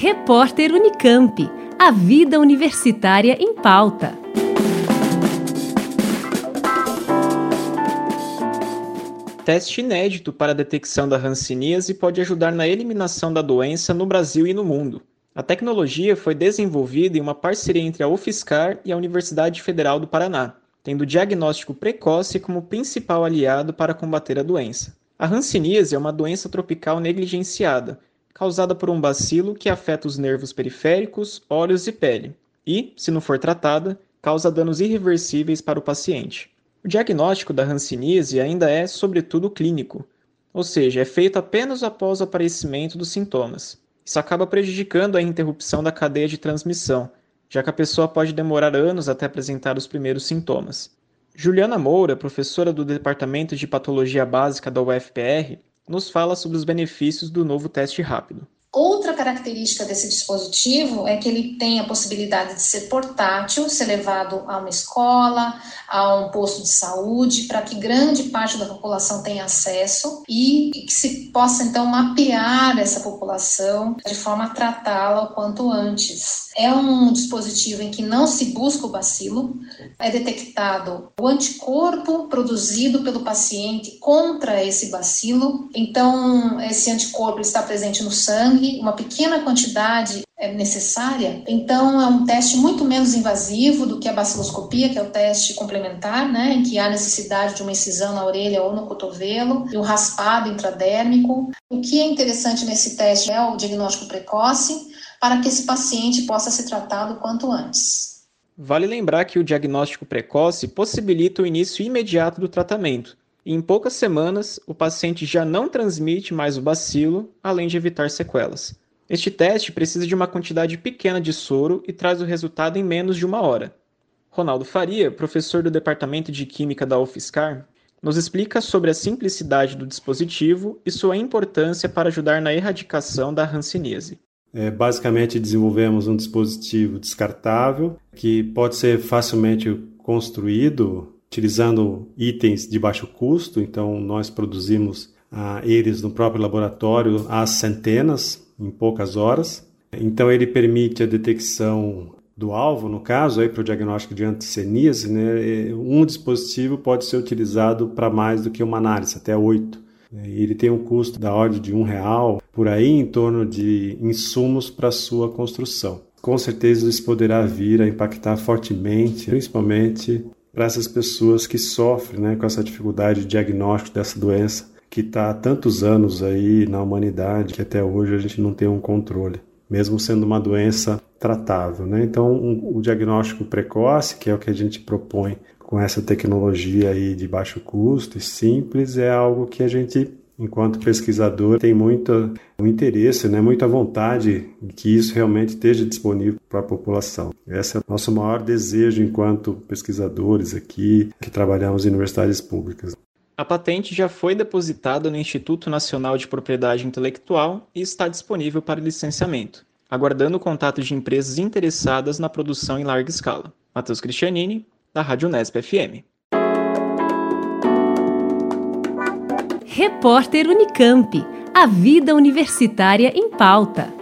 Repórter Unicamp. A vida universitária em pauta. Teste inédito para a detecção da hanseníase pode ajudar na eliminação da doença no Brasil e no mundo. A tecnologia foi desenvolvida em uma parceria entre a UFSCar e a Universidade Federal do Paraná, tendo o diagnóstico precoce como principal aliado para combater a doença. A hanseníase é uma doença tropical negligenciada, causada por um bacilo que afeta os nervos periféricos, olhos e pele, e, se não for tratada, causa danos irreversíveis para o paciente. O diagnóstico da hanseníase ainda é, sobretudo, clínico, ou seja, é feito apenas após o aparecimento dos sintomas. Isso acaba prejudicando a interrupção da cadeia de transmissão, já que a pessoa pode demorar anos até apresentar os primeiros sintomas. Juliana Moura, professora do Departamento de Patologia Básica da UFPR, nos fala sobre os benefícios do novo teste rápido. Outra característica desse dispositivo é que ele tem a possibilidade de ser portátil, ser levado a uma escola, a um posto de saúde, para que grande parte da população tenha acesso e que se possa então mapear essa população de forma a tratá-la o quanto antes. É um dispositivo em que não se busca o bacilo, é detectado o anticorpo produzido pelo paciente contra esse bacilo. Então, esse anticorpo está presente no sangue, uma quantidade é necessária. Então, é um teste muito menos invasivo do que a baciloscopia, que é o teste complementar, né, em que há necessidade de uma incisão na orelha ou no cotovelo, e um raspado intradérmico. O que é interessante nesse teste é o diagnóstico precoce, para que esse paciente possa ser tratado quanto antes. Vale lembrar que o diagnóstico precoce possibilita o início imediato do tratamento. E em poucas semanas, o paciente já não transmite mais o bacilo, além de evitar sequelas. Este teste precisa de uma quantidade pequena de soro e traz o resultado em menos de uma hora. Ronaldo Faria, professor do Departamento de Química da UFSCar, nos explica sobre a simplicidade do dispositivo e sua importância para ajudar na erradicação da hanseníase. É, basicamente, desenvolvemos um dispositivo descartável que pode ser facilmente construído utilizando itens de baixo custo. Então, nós produzimos ah, eles no próprio laboratório às centenas, em poucas horas. Então, ele permite a detecção do alvo, no caso, para o diagnóstico de antisseníase. Né? Um dispositivo pode ser utilizado para mais do que uma análise, até oito. Ele tem um custo da ordem de um real, por aí em torno de insumos para sua construção. Com certeza isso poderá vir a impactar fortemente, principalmente para essas pessoas que sofrem né, com essa dificuldade de diagnóstico dessa doença que está há tantos anos aí na humanidade que até hoje a gente não tem um controle, mesmo sendo uma doença tratável. Né? Então, um, o diagnóstico precoce, que é o que a gente propõe com essa tecnologia aí de baixo custo e simples é algo que a gente enquanto pesquisador tem muito interesse, né, muita vontade de que isso realmente esteja disponível para a população. Esse é o nosso maior desejo enquanto pesquisadores aqui que trabalhamos em universidades públicas. A patente já foi depositada no Instituto Nacional de Propriedade Intelectual e está disponível para licenciamento, aguardando o contato de empresas interessadas na produção em larga escala. Matheus Cristianini, da Rádio Nesp FM. Repórter Unicamp. A vida universitária em pauta.